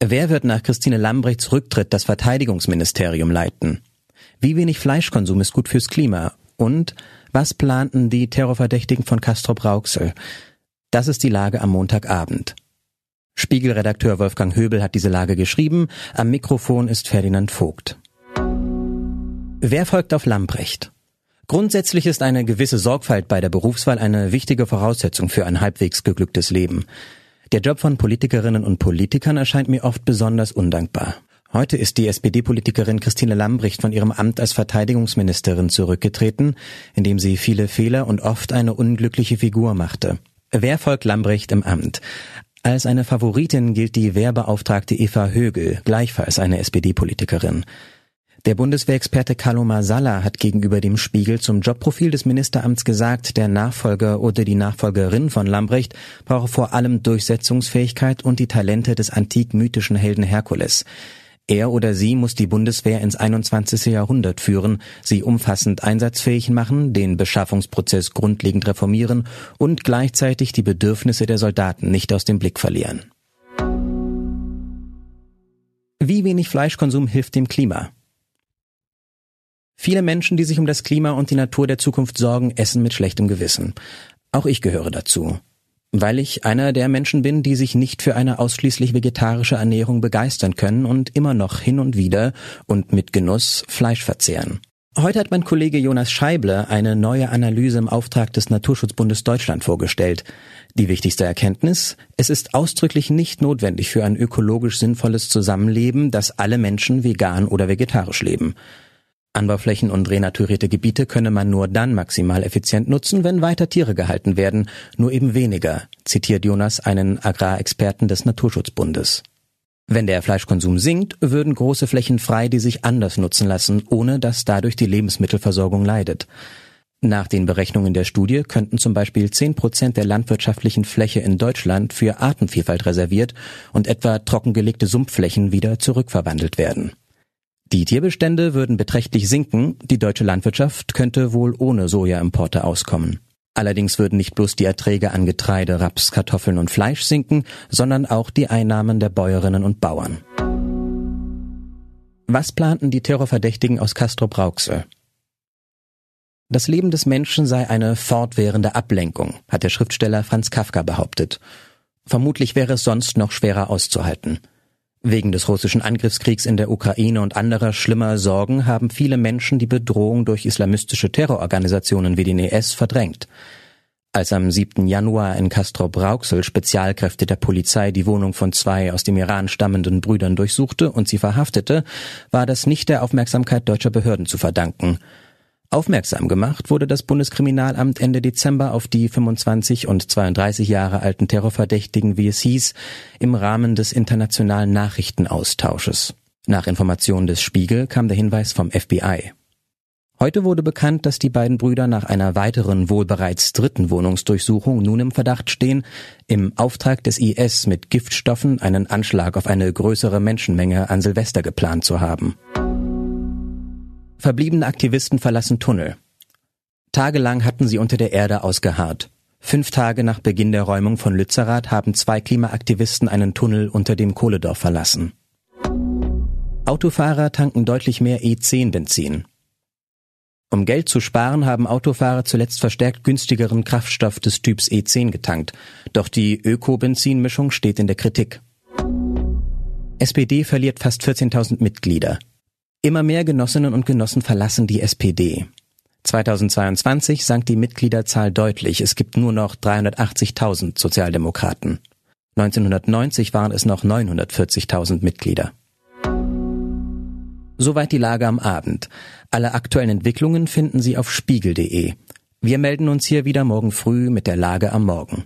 Wer wird nach Christine Lambrechts Rücktritt das Verteidigungsministerium leiten? Wie wenig Fleischkonsum ist gut fürs Klima? Und was planten die Terrorverdächtigen von Castrop Rauxel? Das ist die Lage am Montagabend. Spiegelredakteur Wolfgang Höbel hat diese Lage geschrieben. Am Mikrofon ist Ferdinand Vogt. Wer folgt auf Lambrecht? Grundsätzlich ist eine gewisse Sorgfalt bei der Berufswahl eine wichtige Voraussetzung für ein halbwegs geglücktes Leben. Der Job von Politikerinnen und Politikern erscheint mir oft besonders undankbar. Heute ist die SPD-Politikerin Christine Lambrecht von ihrem Amt als Verteidigungsministerin zurückgetreten, indem sie viele Fehler und oft eine unglückliche Figur machte. Wer folgt Lambrecht im Amt? Als eine Favoritin gilt die Wehrbeauftragte Eva Högel, gleichfalls eine SPD-Politikerin. Der Bundeswehrexperte Carlo Masala hat gegenüber dem Spiegel zum Jobprofil des Ministeramts gesagt, der Nachfolger oder die Nachfolgerin von Lambrecht brauche vor allem Durchsetzungsfähigkeit und die Talente des antik-mythischen Helden Herkules. Er oder sie muss die Bundeswehr ins 21. Jahrhundert führen, sie umfassend einsatzfähig machen, den Beschaffungsprozess grundlegend reformieren und gleichzeitig die Bedürfnisse der Soldaten nicht aus dem Blick verlieren. Wie wenig Fleischkonsum hilft dem Klima? Viele Menschen, die sich um das Klima und die Natur der Zukunft sorgen, essen mit schlechtem Gewissen. Auch ich gehöre dazu. Weil ich einer der Menschen bin, die sich nicht für eine ausschließlich vegetarische Ernährung begeistern können und immer noch hin und wieder und mit Genuss Fleisch verzehren. Heute hat mein Kollege Jonas Scheible eine neue Analyse im Auftrag des Naturschutzbundes Deutschland vorgestellt. Die wichtigste Erkenntnis, es ist ausdrücklich nicht notwendig für ein ökologisch sinnvolles Zusammenleben, dass alle Menschen vegan oder vegetarisch leben. Anbauflächen und renaturierte Gebiete könne man nur dann maximal effizient nutzen, wenn weiter Tiere gehalten werden, nur eben weniger, zitiert Jonas einen Agrarexperten des Naturschutzbundes. Wenn der Fleischkonsum sinkt, würden große Flächen frei, die sich anders nutzen lassen, ohne dass dadurch die Lebensmittelversorgung leidet. Nach den Berechnungen der Studie könnten zum Beispiel zehn Prozent der landwirtschaftlichen Fläche in Deutschland für Artenvielfalt reserviert und etwa trockengelegte Sumpfflächen wieder zurückverwandelt werden. Die Tierbestände würden beträchtlich sinken, die deutsche Landwirtschaft könnte wohl ohne Sojaimporte auskommen. Allerdings würden nicht bloß die Erträge an Getreide, Raps, Kartoffeln und Fleisch sinken, sondern auch die Einnahmen der Bäuerinnen und Bauern. Was planten die Terrorverdächtigen aus Castro Brauxel? Das Leben des Menschen sei eine fortwährende Ablenkung, hat der Schriftsteller Franz Kafka behauptet. Vermutlich wäre es sonst noch schwerer auszuhalten. Wegen des russischen Angriffskriegs in der Ukraine und anderer schlimmer Sorgen haben viele Menschen die Bedrohung durch islamistische Terrororganisationen wie den IS verdrängt. Als am 7. Januar in Castrop-Rauxel Spezialkräfte der Polizei die Wohnung von zwei aus dem Iran stammenden Brüdern durchsuchte und sie verhaftete, war das nicht der Aufmerksamkeit deutscher Behörden zu verdanken. Aufmerksam gemacht wurde das Bundeskriminalamt Ende Dezember auf die 25 und 32 Jahre alten Terrorverdächtigen, wie es hieß, im Rahmen des internationalen Nachrichtenaustausches. Nach Informationen des Spiegel kam der Hinweis vom FBI. Heute wurde bekannt, dass die beiden Brüder nach einer weiteren wohl bereits dritten Wohnungsdurchsuchung nun im Verdacht stehen, im Auftrag des IS mit Giftstoffen einen Anschlag auf eine größere Menschenmenge an Silvester geplant zu haben. Verbliebene Aktivisten verlassen Tunnel. Tagelang hatten sie unter der Erde ausgeharrt. Fünf Tage nach Beginn der Räumung von Lützerath haben zwei Klimaaktivisten einen Tunnel unter dem Kohledorf verlassen. Autofahrer tanken deutlich mehr E10-Benzin. Um Geld zu sparen, haben Autofahrer zuletzt verstärkt günstigeren Kraftstoff des Typs E10 getankt. Doch die Öko-Benzinmischung steht in der Kritik. SPD verliert fast 14.000 Mitglieder. Immer mehr Genossinnen und Genossen verlassen die SPD. 2022 sank die Mitgliederzahl deutlich. Es gibt nur noch 380.000 Sozialdemokraten. 1990 waren es noch 940.000 Mitglieder. Soweit die Lage am Abend. Alle aktuellen Entwicklungen finden Sie auf spiegel.de. Wir melden uns hier wieder morgen früh mit der Lage am Morgen.